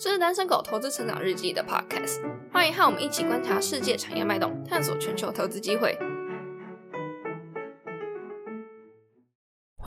这是单身狗投资成长日记的 podcast，欢迎和我们一起观察世界产业脉动，探索全球投资机会。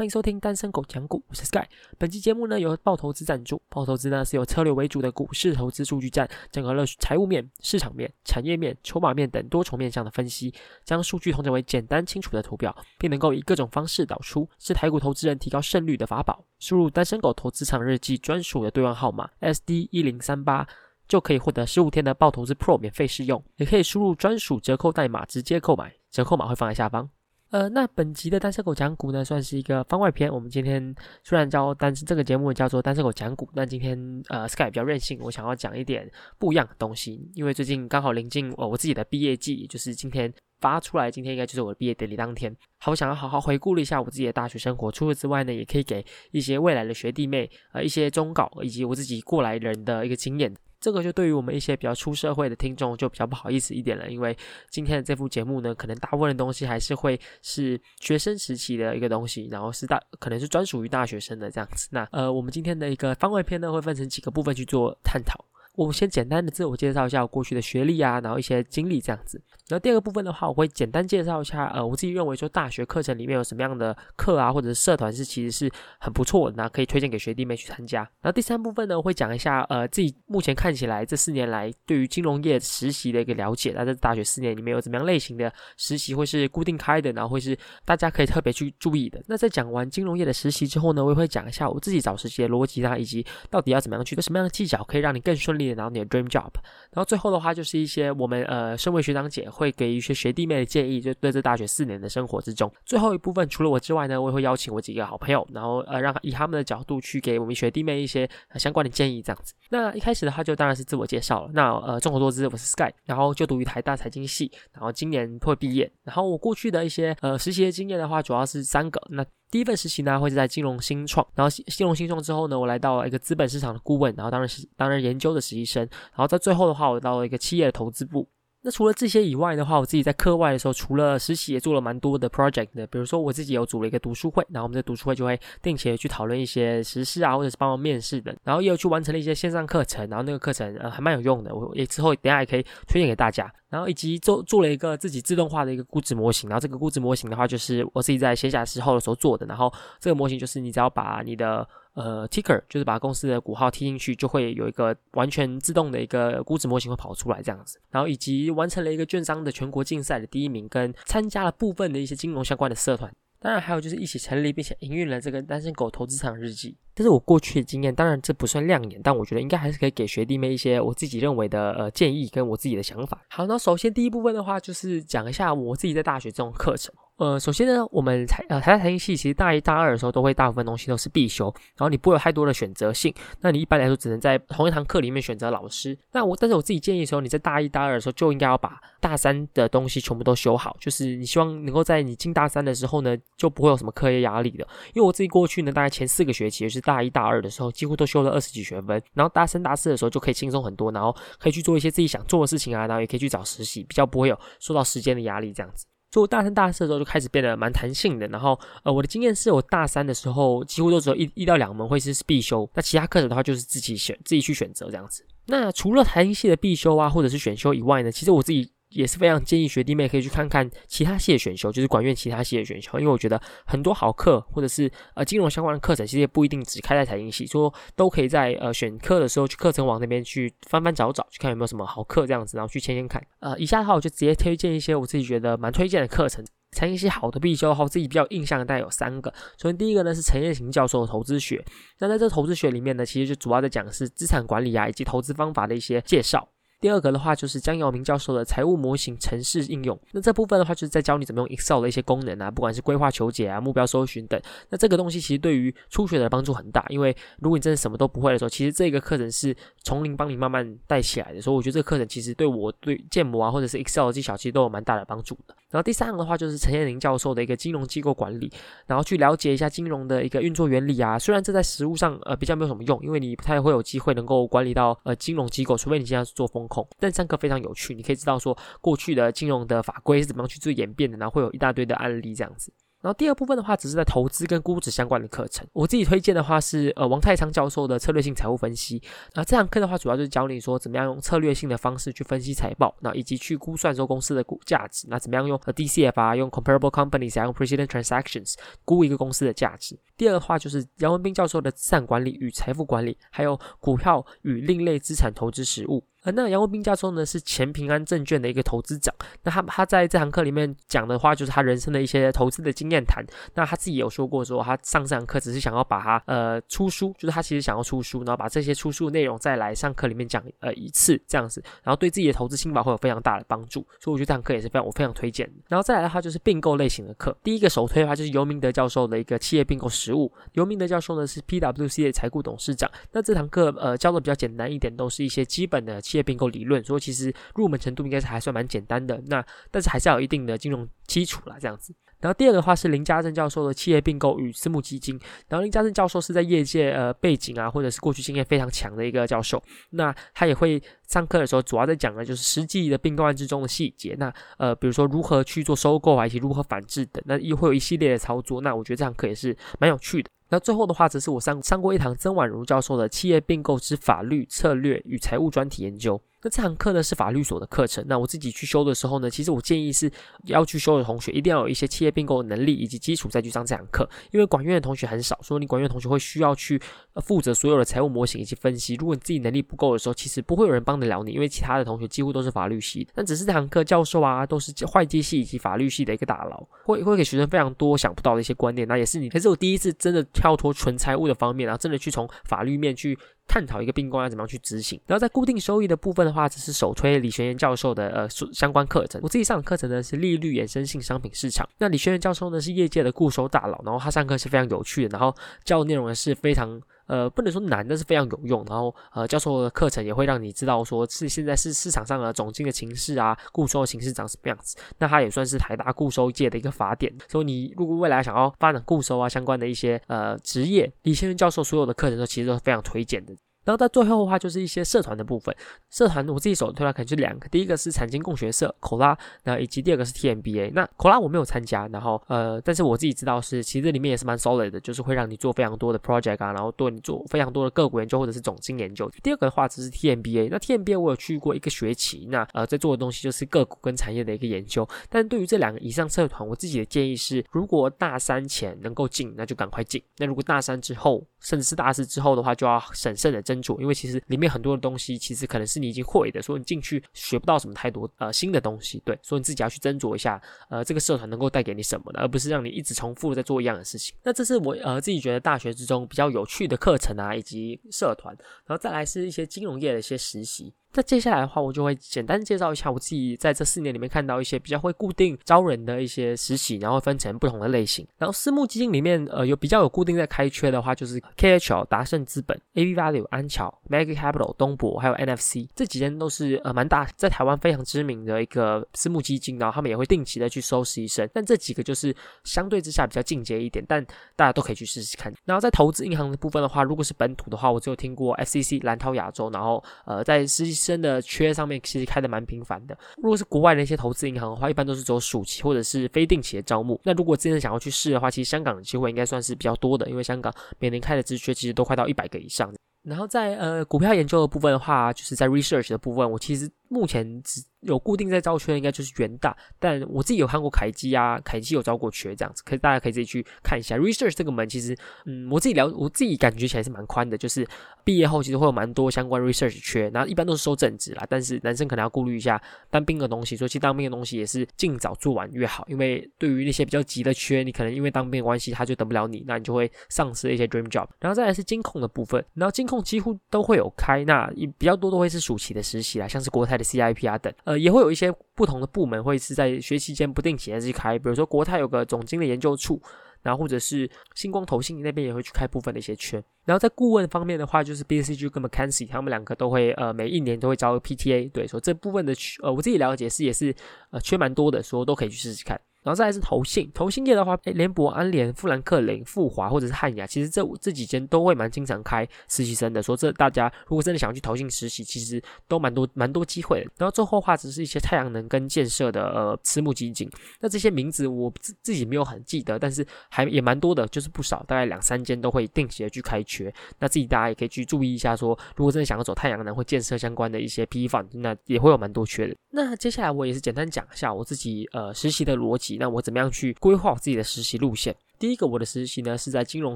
欢迎收听单身狗讲股，我是 Sky。本期节目呢由爆投资赞助，爆投资呢是由策略为主的股市投资数据站，整合了财务面、市场面、产业面、筹码面等多重面向的分析，将数据统整为简单清楚的图表，并能够以各种方式导出，是台股投资人提高胜率的法宝。输入单身狗投资场日记专属的兑换号码 SD 一零三八，就可以获得十五天的爆投资 Pro 免费试用，也可以输入专属折扣代码直接购买，折扣码会放在下方。呃，那本集的单身狗讲股呢，算是一个番外篇。我们今天虽然叫单这个节目叫做单身狗讲股，但今天呃，Sky 比较任性，我想要讲一点不一样的东西。因为最近刚好临近我我自己的毕业季，就是今天发出来，今天应该就是我的毕业典礼当天。好，想要好好回顾了一下我自己的大学生活。除此之外呢，也可以给一些未来的学弟妹呃一些忠告，以及我自己过来人的一个经验。这个就对于我们一些比较出社会的听众就比较不好意思一点了，因为今天的这部节目呢，可能大部分的东西还是会是学生时期的一个东西，然后是大可能是专属于大学生的这样子。那呃，我们今天的一个番外篇呢，会分成几个部分去做探讨。我先简单的自我介绍一下我过去的学历啊，然后一些经历这样子。然后第二个部分的话，我会简单介绍一下，呃，我自己认为说大学课程里面有什么样的课啊，或者是社团是其实是很不错的，那可以推荐给学弟妹去参加。然后第三部分呢，我会讲一下，呃，自己目前看起来这四年来对于金融业实习的一个了解。那在大学四年里面有怎么样类型的实习会是固定开的，然后会是大家可以特别去注意的。那在讲完金融业的实习之后呢，我也会讲一下我自己找实习的逻辑啊，以及到底要怎么样去，什么样的技巧可以让你更顺利的拿到你的 dream job。然后最后的话就是一些我们呃身为学长姐会给一些学弟。妹的建议，就对这大学四年的生活之中，最后一部分除了我之外呢，我也会邀请我几个好朋友，然后呃，让以他们的角度去给我们学弟妹一些呃相关的建议，这样子。那一开始的话，就当然是自我介绍了。那呃，众所周知，我是 Sky，然后就读于台大财经系，然后今年会毕业。然后我过去的一些呃实习的经验的话，主要是三个。那第一份实习呢，会是在金融新创，然后金融新创之后呢，我来到了一个资本市场的顾问，然后当然是当然研究的实习生，然后在最后的话，我到了一个企业的投资部。那除了这些以外的话，我自己在课外的时候，除了实习也做了蛮多的 project 的。比如说我自己有组了一个读书会，然后我们的读书会就会定期的去讨论一些时事啊，或者是帮忙面试的。然后也有去完成了一些线上课程，然后那个课程呃还蛮有用的，我也之后等下也可以推荐给大家。然后以及做做了一个自己自动化的一个估值模型，然后这个估值模型的话，就是我自己在闲暇时候的时候做的。然后这个模型就是你只要把你的呃 ticker，就是把公司的股号踢进去，就会有一个完全自动的一个估值模型会跑出来这样子。然后以及完成了一个券商的全国竞赛的第一名，跟参加了部分的一些金融相关的社团。当然还有就是一起成立并且营运了这个单身狗投资场日记。这是我过去的经验，当然这不算亮眼，但我觉得应该还是可以给学弟妹一些我自己认为的呃建议跟我自己的想法。好，那首先第一部分的话，就是讲一下我自己在大学这种课程。呃，首先呢，我们财呃台大财经系其实大一、大二的时候都会大部分东西都是必修，然后你不会有太多的选择性。那你一般来说只能在同一堂课里面选择老师。那我但是我自己建议的时候，你在大一、大二的时候就应该要把大三的东西全部都修好，就是你希望能够在你进大三的时候呢，就不会有什么课业压力的。因为我自己过去呢，大概前四个学期就大一、大二的时候，几乎都修了二十几学分，然后大三、大四的时候就可以轻松很多，然后可以去做一些自己想做的事情啊，然后也可以去找实习，比较不会有受到时间的压力这样子。所以我大三、大四的时候就开始变得蛮弹性的。然后，呃，我的经验是我大三的时候几乎都只有一一到两门会是必修，那其他课程的话就是自己选、自己去选择这样子。那除了弹性系的必修啊，或者是选修以外呢，其实我自己。也是非常建议学弟妹可以去看看其他系的选修，就是管院其他系的选修，因为我觉得很多好课或者是呃金融相关的课程，其实也不一定只开在财经系，说都可以在呃选课的时候去课程网那边去翻翻找找，去看有没有什么好课这样子，然后去签签看。呃，以下的话我就直接推荐一些我自己觉得蛮推荐的课程，财经系好的必修的话，我自己比较印象大概有三个。首先第一个呢是陈彦行教授的投资学，那在这投资学里面呢，其实就主要在讲的是资产管理啊以及投资方法的一些介绍。第二个的话就是江耀明教授的财务模型程式应用，那这部分的话就是在教你怎么用 Excel 的一些功能啊，不管是规划求解啊、目标搜寻等。那这个东西其实对于初学的帮助很大，因为如果你真的什么都不会的时候，其实这个课程是从零帮你慢慢带起来的。所以我觉得这个课程其实对我对建模啊或者是 Excel 的技巧其实都有蛮大的帮助的。然后第三个的话就是陈彦霖教授的一个金融机构管理，然后去了解一下金融的一个运作原理啊。虽然这在实物上呃比较没有什么用，因为你不太会有机会能够管理到呃金融机构，除非你现在是做风但上课非常有趣，你可以知道说过去的金融的法规是怎么样去做演变的，然后会有一大堆的案例这样子。然后第二部分的话，只是在投资跟估值相关的课程。我自己推荐的话是呃王太昌教授的策略性财务分析。那，这堂课的话，主要就是教你说怎么样用策略性的方式去分析财报，那以及去估算说公司的股价值。那怎么样用 DCF 啊，用 Comparable Companies 啊，用 Precedent Transactions 估一个公司的价值。第二的话就是杨文斌教授的资产管理与财富管理，还有股票与另类资产投资实务。呃，那杨文斌教授呢是前平安证券的一个投资长，那他他在这堂课里面讲的话，就是他人生的一些投资的经验谈。那他自己有说过，说他上这堂课只是想要把他呃出书，就是他其实想要出书，然后把这些出书内容再来上课里面讲呃一次这样子，然后对自己的投资心法会有非常大的帮助。所以我觉得这堂课也是非常我非常推荐。然后再来的话就是并购类型的课，第一个首推的话就是尤明德教授的一个企业并购实务。刘明德教授呢是 PWC 的财务董事长，那这堂课呃教的比较简单一点，都是一些基本的。企业并购理论，所以其实入门程度应该是还算蛮简单的。那但是还是要有一定的金融基础啦，这样子。然后第二个话是林家正教授的企业并购与私募基金。然后林家正教授是在业界呃背景啊，或者是过去经验非常强的一个教授。那他也会上课的时候，主要在讲的就是实际的并购案之中的细节。那呃，比如说如何去做收购啊，以及如何反制等，那又会有一系列的操作。那我觉得这堂课也是蛮有趣的。那最后的话，则是我上上过一堂曾婉如教授的企业并购之法律策略与财务专题研究。那这堂课呢是法律所的课程。那我自己去修的时候呢，其实我建议是要去修的同学一定要有一些企业并购的能力以及基础再去上这堂课。因为管院的同学很少，所以你管院同学会需要去负责所有的财务模型以及分析。如果你自己能力不够的时候，其实不会有人帮得了你，因为其他的同学几乎都是法律系。但只是这堂课教授啊都是会计系以及法律系的一个大佬，会会给学生非常多想不到的一些观念。那也是你，也是我第一次真的跳脱纯财务的方面，然后真的去从法律面去。探讨一个并购要怎么样去执行，然后在固定收益的部分的话，只是首推李学言教授的呃相关课程。我自己上的课程呢是利率衍生性商品市场。那李学言教授呢是业界的固收大佬，然后他上课是非常有趣的，然后教的内容呢是非常呃不能说难，但是非常有用。然后呃教授的课程也会让你知道说是现在是市场上的总经的形势啊，固收的形势长什么样子。那它也算是台大固收界的一个法典。所以你如果未来想要发展固收啊相关的一些呃职业，李先生教授所有的课程都其实都是非常推荐的。然后到最后的话，就是一些社团的部分。社团我自己手推了可能就两个，第一个是产经共学社口拉，那以及第二个是 TMBA。那口拉我没有参加，然后呃，但是我自己知道是，其实这里面也是蛮 solid 的，就是会让你做非常多的 project 啊，然后对你做非常多的个股研究或者是总经研究。第二个的话只是 TMBA，那 TMBA 我有去过一个学期，那呃在做的东西就是个股跟产业的一个研究。但对于这两个以上社团，我自己的建议是，如果大三前能够进，那就赶快进；那如果大三之后，甚至是大四之后的话，就要审慎的斟因为其实。里面很多的东西其实可能是你已经会的，所以你进去学不到什么太多呃新的东西，对，所以你自己要去斟酌一下，呃，这个社团能够带给你什么的，而不是让你一直重复在做一样的事情。那这是我呃自己觉得大学之中比较有趣的课程啊，以及社团，然后再来是一些金融业的一些实习。那接下来的话，我就会简单介绍一下我自己在这四年里面看到一些比较会固定招人的一些实习，然后分成不同的类型。然后私募基金里面，呃，有比较有固定在开缺的话，就是 KHL、达盛资本、AB Value、安桥、Mega Capital、东博，还有 NFC 这几间都是呃蛮大，在台湾非常知名的一个私募基金。然后他们也会定期的去收实习生，但这几个就是相对之下比较进阶一点，但大家都可以去试试看。然后在投资银行的部分的话，如果是本土的话，我只有听过 FCC、蓝涛亚洲，然后呃在实习。真的缺上面其实开的蛮频繁的。如果是国外的一些投资银行的话，一般都是走暑期或者是非定期的招募。那如果真的想要去试的话，其实香港的机会应该算是比较多的，因为香港每年开的职缺其实都快到一百个以上。然后在呃股票研究的部分的话，就是在 research 的部分，我其实目前只。有固定在招缺，应该就是元大，但我自己有看过凯基啊，凯基有招过缺这样子，可以大家可以自己去看一下。Research 这个门其实，嗯，我自己聊，我自己感觉起来是蛮宽的，就是毕业后其实会有蛮多相关 research 缺，然后一般都是收正职啦，但是男生可能要顾虑一下当兵的东西，所以其实当兵的东西也是尽早做完越好，因为对于那些比较急的缺，你可能因为当兵的关系他就等不了你，那你就会丧失一些 dream job。然后再来是金控的部分，然后金控几乎都会有开，那比较多都会是暑期的实习啦，像是国泰的 CIP 啊等，呃，也会有一些。不同的部门会是在学期间不定期的去开，比如说国泰有个总经理研究处，然后或者是星光投信那边也会去开部分的一些圈。然后在顾问方面的话，就是 BCG 跟 McKinsey 他们两个都会呃每一年都会招 PTA，对，所以这部分的呃我自己了解是也是呃缺蛮多的，说都可以去试试看。然后再来是投信，投信业的话，诶联博、安联、富兰克林、富华或者是汉雅，其实这这几间都会蛮经常开实习生的。说这大家如果真的想要去投信实习，其实都蛮多蛮多机会的。然后最后话，只是一些太阳能跟建设的呃私募基金，那这些名字我自自己没有很记得，但是还也蛮多的，就是不少，大概两三间都会定期的去开缺。那自己大家也可以去注意一下，说如果真的想要走太阳能或建设相关的一些 PE fund，那也会有蛮多缺的。那接下来我也是简单讲一下我自己呃实习的逻辑，那我怎么样去规划我自己的实习路线。第一个我的实习呢是在金融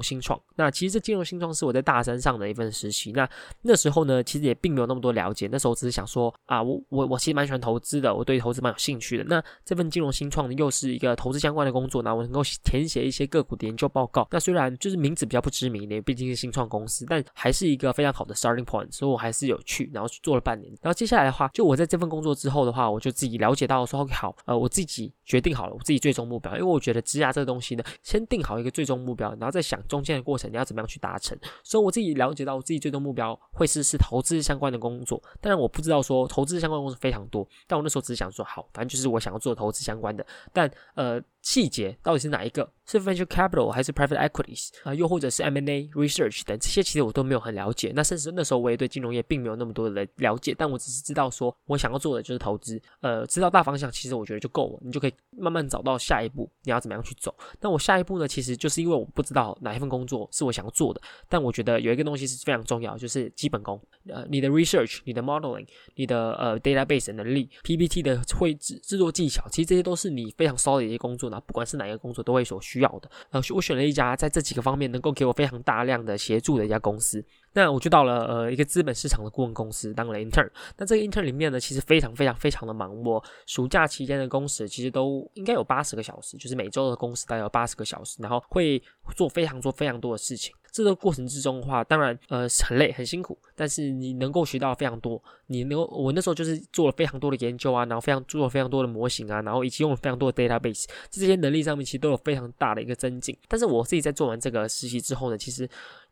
新创，那其实这金融新创是我在大三上的一份实习。那那时候呢，其实也并没有那么多了解，那时候只是想说啊，我我我其实蛮喜欢投资的，我对投资蛮有兴趣的。那这份金融新创呢，又是一个投资相关的工作，那我能够填写一些个股的研究报告。那虽然就是名字比较不知名，因为毕竟是新创公司，但还是一个非常好的 starting point，所以我还是有去，然后去做了半年。然后接下来的话，就我在这份工作之后的话，我就自己了解到说，OK，好，呃，我自己决定好了我自己最终目标，因为我觉得职涯这个东西呢，先定定好一个最终目。标，然后再想中间的过程，你要怎么样去达成。所以我自己了解到，我自己最终目标会是是投资相关的工作。当然，我不知道说投资相关的工作非常多，但我那时候只是想说，好，反正就是我想要做投资相关的。但呃，细节到底是哪一个？是 venture capital 还是 private equities 啊？又或者是 M&A research 等这些，其实我都没有很了解。那甚至那时候我也对金融业并没有那么多的了解。但我只是知道说，我想要做的就是投资。呃，知道大方向，其实我觉得就够了。你就可以慢慢找到下一步你要怎么样去走。那我下一步呢？其实就是因为我不知道哪一份工作是我想要做的。但我觉得有一个东西是非常重要，就是基本功。呃，你的 research、你的 modeling、你的呃 database 能力、PPT 的绘制制作技巧，其实这些都是你非常 solid 的一些工作不管是哪一个工作，都会所需要的。呃，我选了一家在这几个方面能够给我非常大量的协助的一家公司。那我就到了呃一个资本市场的顾问公司当了 intern。那这个 intern 里面呢，其实非常非常非常的忙。我暑假期间的工时其实都应该有八十个小时，就是每周的工时大概有八十个小时，然后会做非常做非常多的事情。这个过程之中的话，当然呃很累很辛苦，但是你能够学到非常多。你能够我那时候就是做了非常多的研究啊，然后非常做了非常多的模型啊，然后以及用了非常多的 database，这些能力上面其实都有非常大的一个增进。但是我自己在做完这个实习之后呢，其实。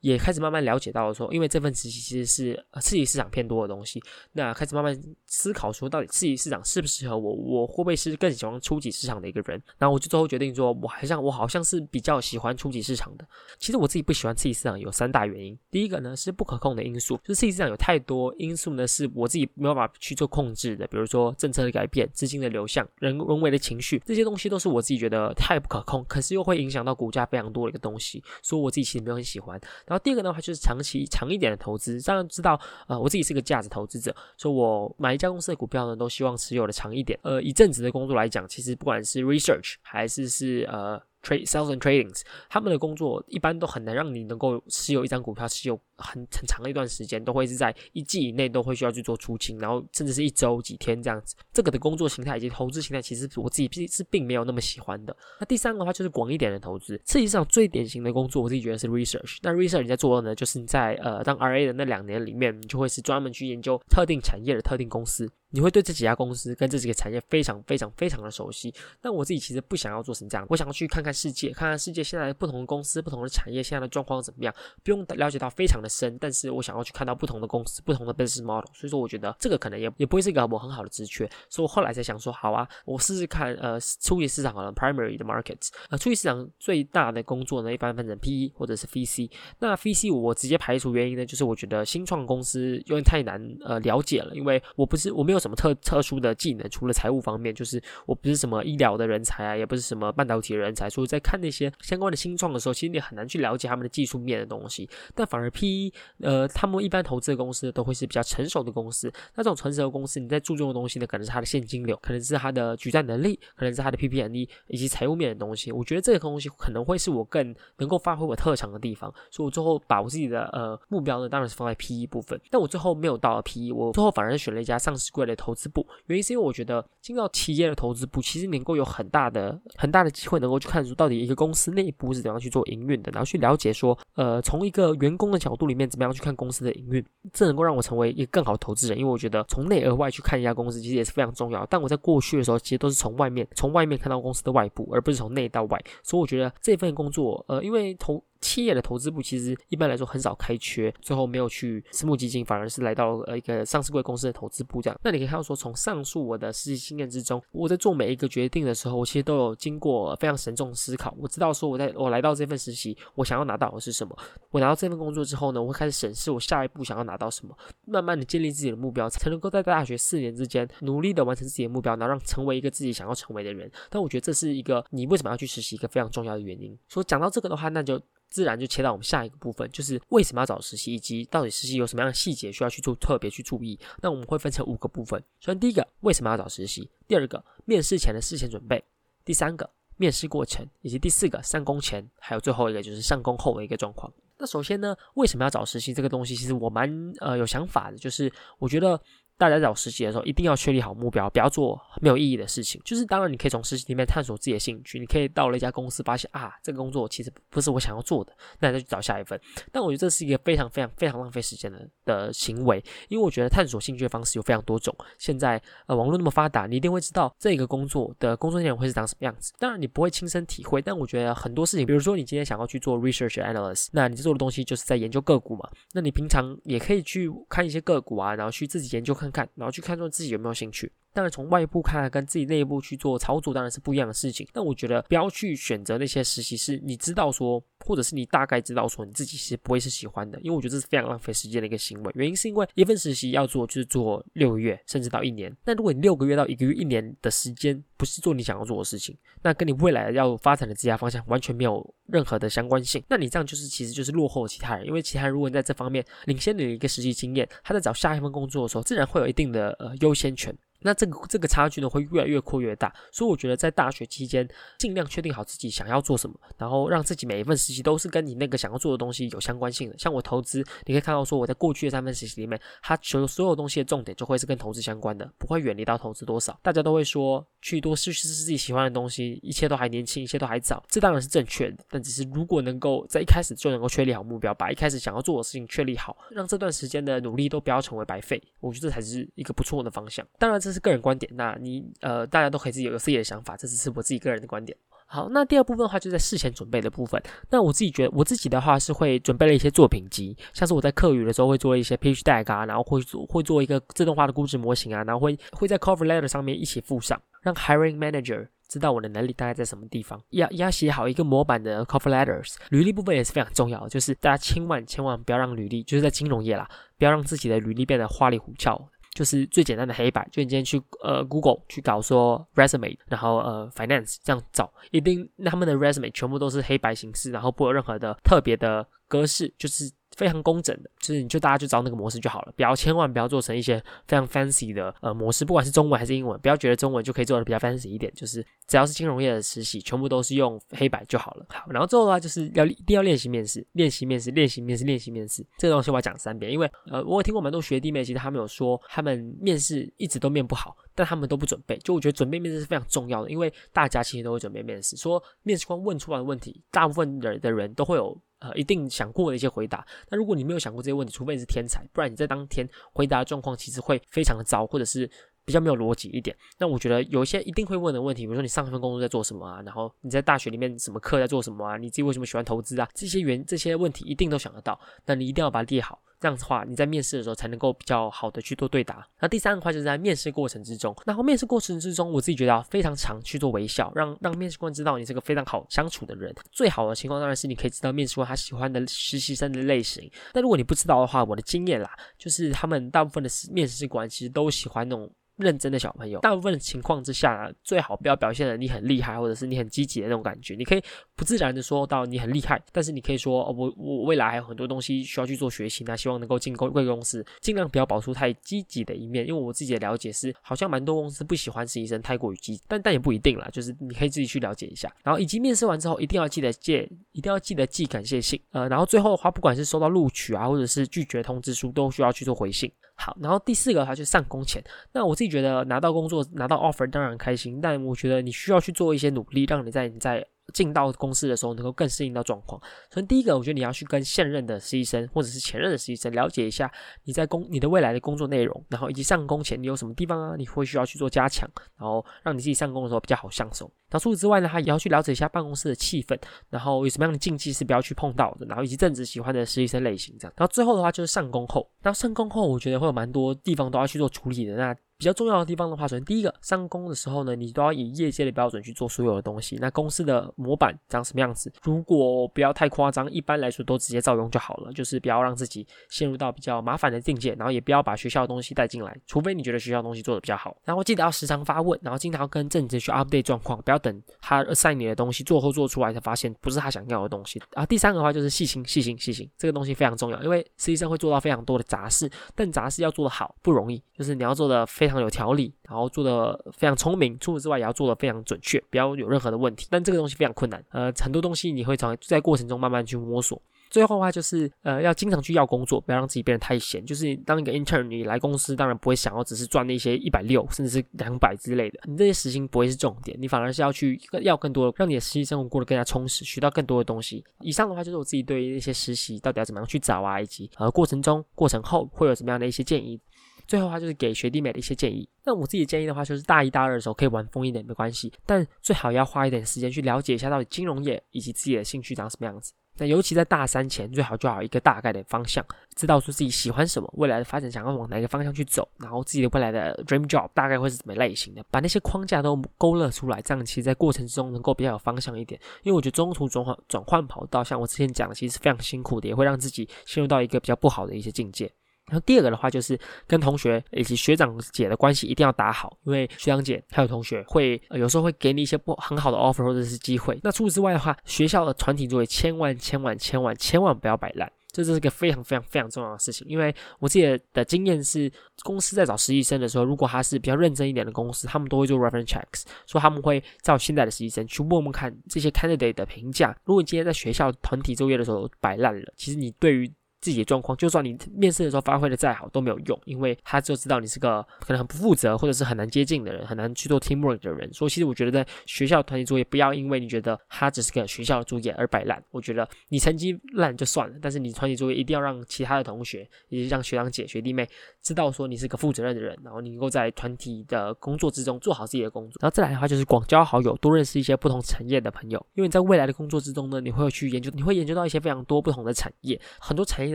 也开始慢慢了解到说，因为这份实习其实是刺激市场偏多的东西，那开始慢慢思考说，到底刺激市场适不适合我？我会不会是更喜欢初级市场的一个人？然后我就最后决定说，我好像我好像是比较喜欢初级市场的。其实我自己不喜欢刺激市场有三大原因，第一个呢是不可控的因素，就是刺激市场有太多因素呢是我自己没有办法去做控制的，比如说政策的改变、资金的流向、人人为的情绪，这些东西都是我自己觉得太不可控，可是又会影响到股价非常多的一个东西，所以我自己其实没有很喜欢。然后第二个的话就是长期长一点的投资，当然知道，呃，我自己是个价值投资者，所以我买一家公司的股票呢，都希望持有的长一点。呃，一阵子的工作来讲，其实不管是 research 还是是呃。Trade sales and tradings，他们的工作一般都很难让你能够持有一张股票持有很很长的一段时间，都会是在一季以内都会需要去做出清，然后甚至是一周几天这样子。这个的工作形态以及投资形态，其实我自己是并没有那么喜欢的。那第三个的话就是广一点的投资，实际上最典型的工作，我自己觉得是 research。那 research 你在做的呢，就是你在呃当 RA 的那两年里面，你就会是专门去研究特定产业的特定公司。你会对这几家公司跟这几个产业非常非常非常的熟悉，但我自己其实不想要做成这样，我想要去看看世界，看看世界现在不同的公司、不同的产业现在的状况怎么样，不用了解到非常的深，但是我想要去看到不同的公司、不同的 business model，所以说我觉得这个可能也也不会是一个我很好的直觉，所以我后来才想说，好啊，我试试看，呃，初级市场好了，primary 的 markets，呃，初级市场最大的工作呢，一般分成 PE 或者是 VC，那 VC 我直接排除原因呢，就是我觉得新创公司有点太难呃了解了，因为我不是我没有什么特特殊。的技能除了财务方面，就是我不是什么医疗的人才啊，也不是什么半导体的人才，所以在看那些相关的新创的时候，其实你很难去了解他们的技术面的东西。但反而 P E，呃，他们一般投资的公司都会是比较成熟的公司。那这种成熟的公司，你在注重的东西呢，可能是它的现金流，可能是它的举债能力，可能是它的 P P N E 以及财务面的东西。我觉得这个东西可能会是我更能够发挥我特长的地方。所以我最后把我自己的呃目标呢，当然是放在 P E 部分。但我最后没有到 P E，我最后反而选了一家上市柜的投资部。原因是因为我觉得进到企业的投资部，其实能够有很大的很大的机会，能够去看出到底一个公司内部是怎样去做营运的，然后去了解说，呃，从一个员工的角度里面，怎么样去看公司的营运，这能够让我成为一个更好的投资人。因为我觉得从内而外去看一家公司，其实也是非常重要。但我在过去的时候，其实都是从外面从外面看到公司的外部，而不是从内到外。所以我觉得这份工作，呃，因为投企业的投资部其实一般来说很少开缺，最后没有去私募基金，反而是来到呃一个上市贵公司的投资部这样。那你可以看到说，从上述我的实习经验之中，我在做每一个决定的时候，我其实都有经过非常慎重思考。我知道说我在我来到这份实习，我想要拿到的是什么。我拿到这份工作之后呢，我会开始审视我下一步想要拿到什么，慢慢的建立自己的目标，才能够在大学四年之间努力的完成自己的目标，然后让成为一个自己想要成为的人。但我觉得这是一个你为什么要去实习一个非常重要的原因。说讲到这个的话，那就自然就切到我们下一个部分，就是为什么要找实习，以及到底实习有什么样的细节需要去做特别去注意。那我们会分成五个部分。首先第一个为什么要找实习？第二个面试前的事前准备。第三个面试过程，以及第四个上工前，还有最后一个就是上工后的一个状况。那首先呢，为什么要找实习这个东西？其实我蛮呃有想法的，就是我觉得。大家找实习的时候，一定要确立好目标，不要做没有意义的事情。就是当然，你可以从实习里面探索自己的兴趣，你可以到了一家公司，发现啊，这个工作其实不是我想要做的，那再去找下一份。但我觉得这是一个非常非常非常浪费时间的的行为，因为我觉得探索兴趣的方式有非常多种。现在呃网络那么发达，你一定会知道这个工作的工作内容会是长什么样子。当然你不会亲身体会，但我觉得很多事情，比如说你今天想要去做 research analyst，那你做的东西就是在研究个股嘛。那你平常也可以去看一些个股啊，然后去自己研究看看，然后去看中。自己有没有兴趣？当然，从外部看，跟自己内部去做操作，当然是不一样的事情。但我觉得不要去选择那些实习，是你知道说，或者是你大概知道说，你自己是不会是喜欢的。因为我觉得这是非常浪费时间的一个行为。原因是因为一份实习要做就是做六个月，甚至到一年。那如果你六个月到一个月、一年的时间不是做你想要做的事情，那跟你未来要发展的职业方向完全没有任何的相关性。那你这样就是其实就是落后其他人。因为其他人如果你在这方面领先你的一个实习经验，他在找下一份工作的时候，自然会有一定的呃优先权。那这个这个差距呢会越来越扩越大，所以我觉得在大学期间尽量确定好自己想要做什么，然后让自己每一份实习都是跟你那个想要做的东西有相关性的。像我投资，你可以看到说我在过去的三份实习里面，它所所有东西的重点就会是跟投资相关的，不会远离到投资多少。大家都会说去多试试自己喜欢的东西，一切都还年轻，一切都还早，这当然是正确的。但只是如果能够在一开始就能够确立好目标，把一开始想要做的事情确立好，让这段时间的努力都不要成为白费，我觉得这才是一个不错的方向。当然这是个人观点，那。你呃，大家都可以自己有自己的想法，这只是我自己个人的观点。好，那第二部分的话，就在事前准备的部分。那我自己觉得，我自己的话是会准备了一些作品集，像是我在课余的时候会做一些 P H deck 啊，然后会做会做一个自动化的估值模型啊，然后会会在 cover letter 上面一起附上，让 hiring manager 知道我的能力大概在什么地方。要要写好一个模板的 cover letters，履历部分也是非常重要的，就是大家千万千万不要让履历，就是在金融业啦，不要让自己的履历变得花里胡哨。就是最简单的黑白，就你今天去呃 Google 去搞说 resume，然后呃 finance 这样找，一定他们的 resume 全部都是黑白形式，然后不有任何的特别的格式，就是。非常工整的，就是你就大家就找那个模式就好了，不要千万不要做成一些非常 fancy 的呃模式，不管是中文还是英文，不要觉得中文就可以做的比较 fancy 一点，就是只要是金融业的实习，全部都是用黑白就好了。好，然后最后的话就是要一定要练习面试，练习面试，练习面试，练习面试，这个东西我要讲三遍，因为呃我有听过蛮多学弟妹，其实他们有说他们面试一直都面不好，但他们都不准备，就我觉得准备面试是非常重要的，因为大家其实都会准备面试，说面试官问出来的问题，大部分的的人都会有。呃，一定想过的一些回答。那如果你没有想过这些问题，除非你是天才，不然你在当天回答的状况其实会非常的糟，或者是比较没有逻辑一点。那我觉得有一些一定会问的问题，比如说你上一份工作在做什么啊，然后你在大学里面什么课在做什么啊，你自己为什么喜欢投资啊，这些原这些问题一定都想得到。那你一定要把它列好。这样子的话，你在面试的时候才能够比较好的去做对答。那第三个话就是在面试过程之中，然后面试过程之中，我自己觉得非常常去做微笑，让让面试官知道你是个非常好相处的人。最好的情况当然是你可以知道面试官他喜欢的实习生的类型。但如果你不知道的话，我的经验啦，就是他们大部分的面试官其实都喜欢那种。认真的小朋友，大部分情况之下呢，最好不要表现的你很厉害，或者是你很积极的那种感觉。你可以不自然的说到你很厉害，但是你可以说，哦，我我未来还有很多东西需要去做学习，那希望能够进贵贵公司，尽量不要保出太积极的一面。因为我自己的了解是，好像蛮多公司不喜欢实习生太过于积极，但但也不一定啦，就是你可以自己去了解一下。然后以及面试完之后，一定要记得借，一定要记得寄感谢信。呃，然后最后的话，不管是收到录取啊，或者是拒绝通知书，都需要去做回信。好，然后第四个，的话就是上工前。那我自己觉得拿到工作、拿到 offer 当然开心，但我觉得你需要去做一些努力，让你在你在进到公司的时候能够更适应到状况。所以第一个，我觉得你要去跟现任的实习生或者是前任的实习生了解一下你在工你的未来的工作内容，然后以及上工前你有什么地方啊，你会需要去做加强，然后让你自己上工的时候比较好上手。那除此之外呢，他也要去了解一下办公室的气氛，然后有什么样的禁忌是不要去碰到的，然后以及正职喜欢的实习生类型这样。然后最后的话就是上工后，那上工后我觉得会有蛮多地方都要去做处理的。那比较重要的地方的话，首先第一个上工的时候呢，你都要以业界的标准去做所有的东西。那公司的模板长什么样子？如果不要太夸张，一般来说都直接照用就好了。就是不要让自己陷入到比较麻烦的境界，然后也不要把学校的东西带进来，除非你觉得学校东西做的比较好。然后记得要时常发问，然后经常跟正职去 update 状况，不要等他 assign 你的东西做后做出来才发现不是他想要的东西。啊，第三个的话就是细心、细心、细心，这个东西非常重要，因为实习生会做到非常多的杂事，但杂事要做得好不容易，就是你要做的非常有条理。然后做的非常聪明，除此之外也要做的非常准确，不要有任何的问题。但这个东西非常困难，呃，很多东西你会从在过程中慢慢去摸索。最后的话就是，呃，要经常去要工作，不要让自己变得太闲。就是当一个 intern，你来公司当然不会想要只是赚那些一百六甚至是两百之类的，你这些时薪不会是重点，你反而是要去要更多的，让你的实习生活过得更加充实，学到更多的东西。以上的话就是我自己对于那些实习到底要怎么样去找啊，以及呃过程中、过程后会有什么样的一些建议。最后的话就是给学弟妹的一些建议。那我自己建议的话，就是大一、大二的时候可以玩疯一点没关系，但最好要花一点时间去了解一下到底金融业以及自己的兴趣长什么样子。那尤其在大三前，最好就好一个大概的方向，知道说自己喜欢什么，未来的发展想要往哪个方向去走，然后自己的未来的 dream job 大概会是什么类型的，把那些框架都勾勒出来，这样其实在过程之中能够比较有方向一点。因为我觉得中途转换转换跑道，像我之前讲的，其实是非常辛苦的，也会让自己陷入到一个比较不好的一些境界。然后第二个的话，就是跟同学以及学长姐的关系一定要打好，因为学长姐还有同学会有时候会给你一些不很好的 offer 或者是机会。那除此之外的话，学校的团体作业千万千万千万千万不要摆烂，这是一个非常非常非常重要的事情。因为我自己的经验是，公司在找实习生的时候，如果他是比较认真一点的公司，他们都会做 reference checks，说他们会照现在的实习生去问问看这些 candidate 的评价。如果你今天在学校团体作业的时候摆烂了，其实你对于自己的状况，就算你面试的时候发挥的再好都没有用，因为他就知道你是个可能很不负责或者是很难接近的人，很难去做 teamwork 的人。所以其实我觉得在学校团体作业，不要因为你觉得他只是个学校的作业而摆烂。我觉得你成绩烂就算了，但是你团体作业一定要让其他的同学，以及让学长姐、学弟妹知道说你是个负责任的人，然后你能够在团体的工作之中做好自己的工作。然后再来的话就是广交好友，多认识一些不同产业的朋友，因为在未来的工作之中呢，你会去研究，你会研究到一些非常多不同的产业，很多产业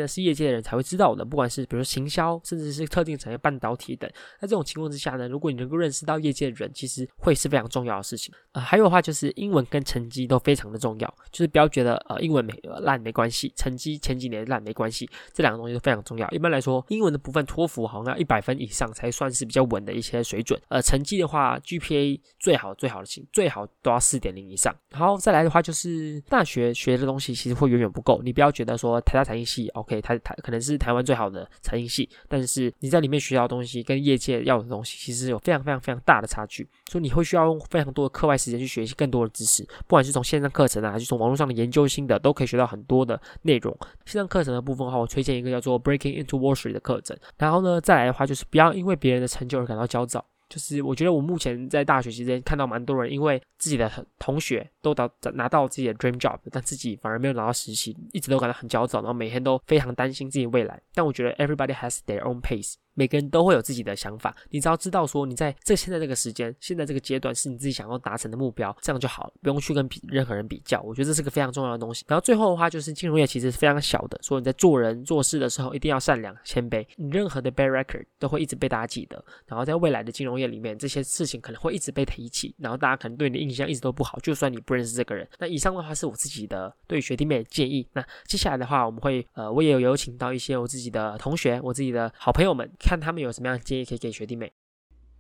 是业界的人才会。知道的，不管是比如说行销，甚至是特定产业半导体等，在这种情况之下呢，如果你能够认识到业界的人，其实会是非常重要的事情。呃，还有的话就是英文跟成绩都非常的重要，就是不要觉得呃英文没烂没关系，成绩前几年烂没关系，这两个东西都非常重要。一般来说，英文的部分托福好像要一百分以上才算是比较稳的一些水准。呃，成绩的话，GPA 最好最好的情最好都要四点零以上。然后再来的话就是大学学的东西其实会远远不够，你不要觉得说台大财经系 OK，它它可能是。台湾最好的财经系，但是你在里面学到的东西跟业界要的东西，其实有非常非常非常大的差距，所以你会需要用非常多的课外时间去学习更多的知识，不管是从线上课程啊，还是从网络上的研究新的，都可以学到很多的内容。线上课程的部分的话，我推荐一个叫做 Breaking into Wall Street 的课程。然后呢，再来的话就是不要因为别人的成就而感到焦躁。就是我觉得我目前在大学期间看到蛮多人，因为自己的同学都到拿到自己的 dream job，但自己反而没有拿到实习，一直都感到很焦躁，然后每天都非常担心自己未来。但我觉得 everybody has their own pace。每个人都会有自己的想法，你只要知道说你在这现在这个时间，现在这个阶段是你自己想要达成的目标，这样就好了，不用去跟比任何人比较。我觉得这是个非常重要的东西。然后最后的话就是金融业其实是非常小的，所以你在做人做事的时候一定要善良谦卑，你任何的 bad record 都会一直被大家记得。然后在未来的金融业里面，这些事情可能会一直被提起，然后大家可能对你的印象一直都不好，就算你不认识这个人。那以上的话是我自己的对学弟妹的建议。那接下来的话，我们会呃，我也有有请到一些我自己的同学，我自己的好朋友们，看他们有什么样。建议可以给学弟妹。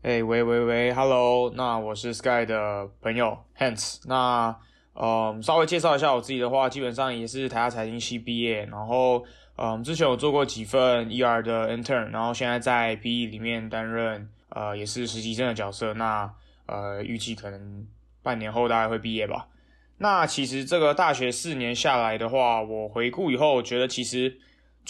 哎，喂喂喂，Hello，那我是 Sky 的朋友 Hans。那嗯，稍微介绍一下我自己的话，基本上也是台大财经系毕业，然后嗯，之前有做过几份 ER 的 intern，然后现在在 PE 里面担任呃也是实习生的角色。那呃，预计可能半年后大概会毕业吧。那其实这个大学四年下来的话，我回顾以后我觉得其实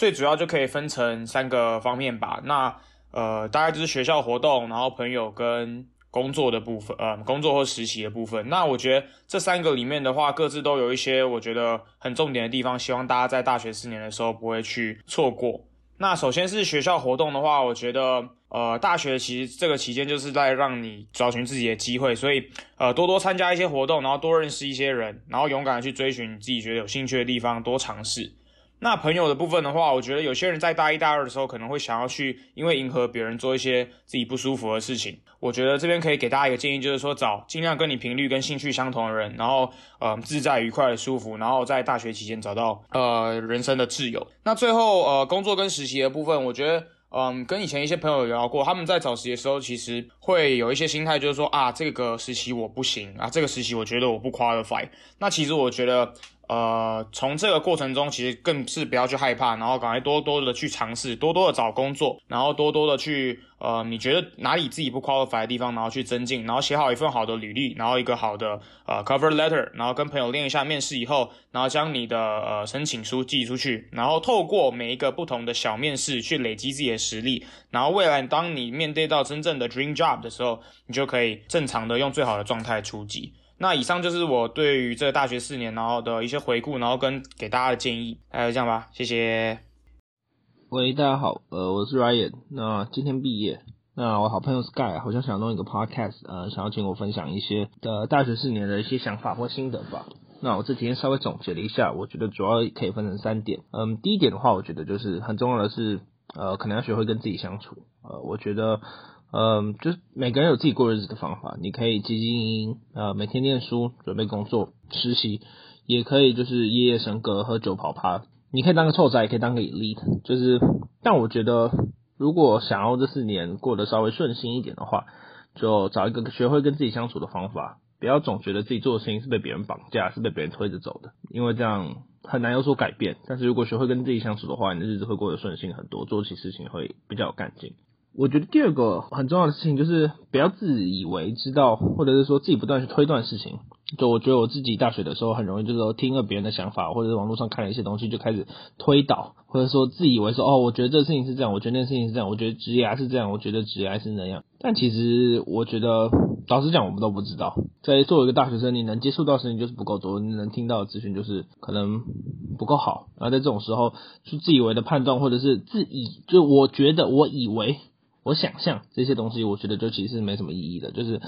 最主要就可以分成三个方面吧。那呃，大概就是学校活动，然后朋友跟工作的部分，呃，工作或实习的部分。那我觉得这三个里面的话，各自都有一些我觉得很重点的地方，希望大家在大学四年的时候不会去错过。那首先是学校活动的话，我觉得，呃，大学其实这个期间就是在让你找寻自己的机会，所以，呃，多多参加一些活动，然后多认识一些人，然后勇敢的去追寻自己觉得有兴趣的地方，多尝试。那朋友的部分的话，我觉得有些人在大一、大二的时候可能会想要去，因为迎合别人做一些自己不舒服的事情。我觉得这边可以给大家一个建议，就是说找尽量跟你频率跟兴趣相同的人，然后呃自在、愉快的、舒服，然后在大学期间找到呃人生的挚友。那最后呃工作跟实习的部分，我觉得嗯跟以前一些朋友聊过，他们在找实习的时候其实会有一些心态，就是说啊这个实习我不行啊，这个实习我觉得我不 qualify。那其实我觉得。呃，从这个过程中，其实更是不要去害怕，然后赶快多多的去尝试，多多的找工作，然后多多的去呃，你觉得哪里自己不 qualify 的地方，然后去增进，然后写好一份好的履历，然后一个好的呃 cover letter，然后跟朋友练一下面试以后，然后将你的呃申请书寄出去，然后透过每一个不同的小面试去累积自己的实力，然后未来当你面对到真正的 dream job 的时候，你就可以正常的用最好的状态出击。那以上就是我对于这个大学四年然后的一些回顾，然后跟给大家的建议，还有这样吧，谢谢。喂，大家好，呃，我是 Ryan，那今天毕业，那我好朋友 Sky 好像想弄一个 podcast，呃，想要请我分享一些的大学四年的一些想法或心得吧。那我这几天稍微总结了一下，我觉得主要可以分成三点。嗯，第一点的话，我觉得就是很重要的是，呃，可能要学会跟自己相处。呃，我觉得。嗯，就是每个人有自己过日子的方法。你可以积极营营，呃，每天念书、准备工作、实习，也可以就是夜夜笙歌、喝酒跑趴。你可以当个臭仔，也可以当个 elite。就是，但我觉得，如果想要这四年过得稍微顺心一点的话，就找一个学会跟自己相处的方法，不要总觉得自己做的事情是被别人绑架，是被别人推着走的，因为这样很难有所改变。但是如果学会跟自己相处的话，你的日子会过得顺心很多，做起事情会比较有干劲。我觉得第二个很重要的事情就是不要自以为知道，或者是说自己不断去推断事情。就我觉得我自己大学的时候很容易就是说听了别人的想法，或者是网络上看了一些东西就开始推导，或者说自以为说哦，我觉得这个事情是这样，我觉得那个事情是这样，我觉得职业是这样，我觉得职业是那样。但其实我觉得老实讲，我们都不知道。在作为一个大学生，你能接触到的事情就是不够多，你能听到的资讯就是可能不够好。然后在这种时候去自以为的判断，或者是自以就我觉得我以为。我想象这些东西，我觉得就其实没什么意义的，就是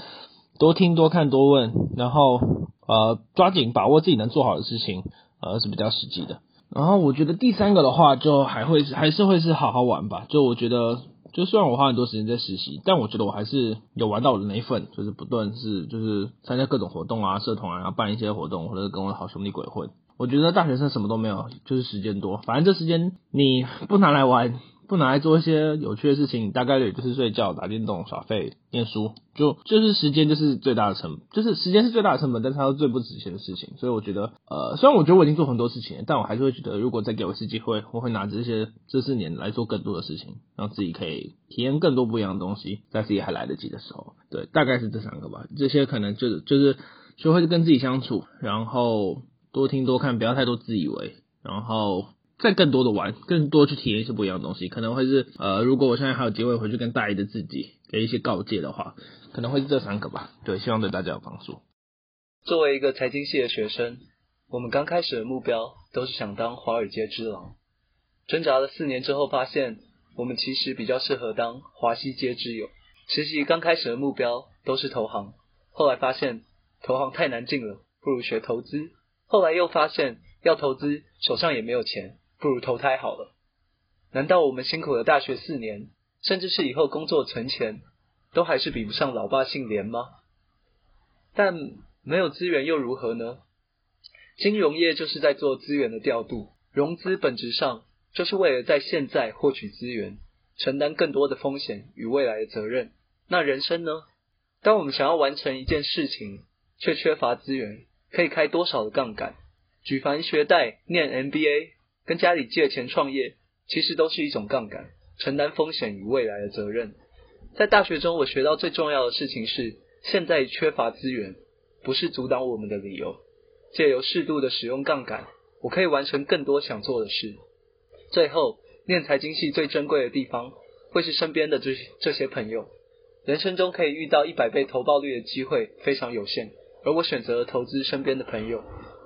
多听、多看、多问，然后呃抓紧把握自己能做好的事情，呃是比较实际的。然后我觉得第三个的话，就还会还是会是好好玩吧。就我觉得，就虽然我花很多时间在实习，但我觉得我还是有玩到我的那一份，就是不断是就是参加各种活动啊、社团啊，然后办一些活动，或者跟我的好兄弟鬼混。我觉得大学生什么都没有，就是时间多，反正这时间你不拿来玩。不拿来做一些有趣的事情，大概率就是睡觉、打电动、耍废、念书，就就是时间就是最大的成，就是时间是最大的成本，但是它是最不值钱的事情。所以我觉得，呃，虽然我觉得我已经做很多事情，但我还是会觉得，如果再给我一次机会，我会拿这些这四年来做更多的事情，让自己可以体验更多不一样的东西，在自己还来得及的时候。对，大概是这三个吧。这些可能就是就是学会跟自己相处，然后多听多看，不要太多自以为，然后。再更多的玩，更多去体验一些不一样的东西，可能会是呃，如果我现在还有机会回去跟大一的自己给一些告诫的话，可能会是这三个吧。对，希望对大家有帮助。作为一个财经系的学生，我们刚开始的目标都是想当华尔街之狼，挣扎了四年之后，发现我们其实比较适合当华西街之友。实习刚开始的目标都是投行，后来发现投行太难进了，不如学投资。后来又发现要投资，手上也没有钱。不如投胎好了。难道我们辛苦了大学四年，甚至是以后工作存钱，都还是比不上老爸姓连吗？但没有资源又如何呢？金融业就是在做资源的调度，融资本质上就是为了在现在获取资源，承担更多的风险与未来的责任。那人生呢？当我们想要完成一件事情，却缺乏资源，可以开多少的杠杆？举凡学贷、念 MBA。跟家里借钱创业，其实都是一种杠杆，承担风险与未来的责任。在大学中，我学到最重要的事情是，现在缺乏资源不是阻挡我们的理由。借由适度的使用杠杆，我可以完成更多想做的事。最后，念财经系最珍贵的地方，会是身边的这这些朋友。人生中可以遇到一百倍投报率的机会非常有限，而我选择了投资身边的朋友，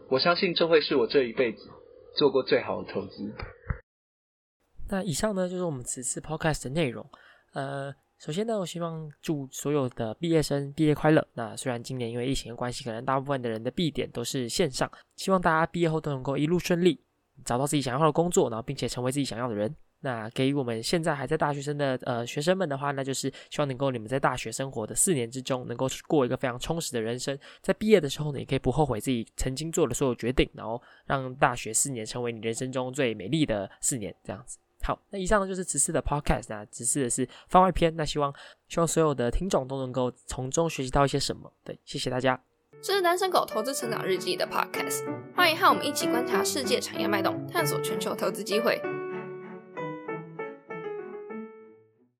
我相信这会是我这一辈子做过最好的投资。那以上呢就是我们此次 podcast 的内容。呃，首先呢，我希望祝所有的毕业生毕业快乐。那虽然今年因为疫情的关系，可能大部分的人的毕点都是线上，希望大家毕业后都能够一路顺利，找到自己想要的工作，然后并且成为自己想要的人。那给予我们现在还在大学生的呃学生们的话，那就是希望能够你们在大学生活的四年之中，能够过一个非常充实的人生。在毕业的时候呢，也可以不后悔自己曾经做的所有决定，然后让大学四年成为你人生中最美丽的四年，这样子。好，那以上呢就是此次的 podcast 啊，此次的是番外篇。那希望希望所有的听众都能够从中学习到一些什么。对，谢谢大家。这是单身狗投资成长日记的 podcast，欢迎和我们一起观察世界产业脉动，探索全球投资机会。